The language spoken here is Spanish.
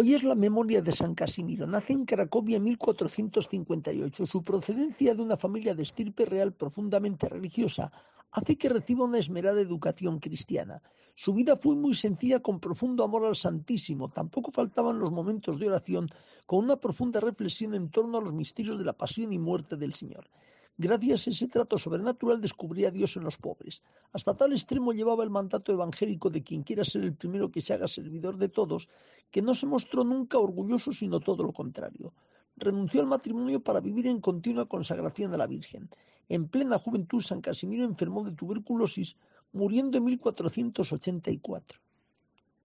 Hoy es la memoria de San Casimiro. Nace en Cracovia en 1458. Su procedencia de una familia de estirpe real profundamente religiosa hace que reciba una esmerada educación cristiana. Su vida fue muy sencilla con profundo amor al Santísimo. Tampoco faltaban los momentos de oración con una profunda reflexión en torno a los misterios de la pasión y muerte del Señor. Gracias a ese trato sobrenatural descubría a Dios en los pobres. Hasta tal extremo llevaba el mandato evangélico de quien quiera ser el primero que se haga servidor de todos, que no se mostró nunca orgulloso, sino todo lo contrario. Renunció al matrimonio para vivir en continua consagración a la Virgen. En plena juventud, San Casimiro enfermó de tuberculosis, muriendo en 1484.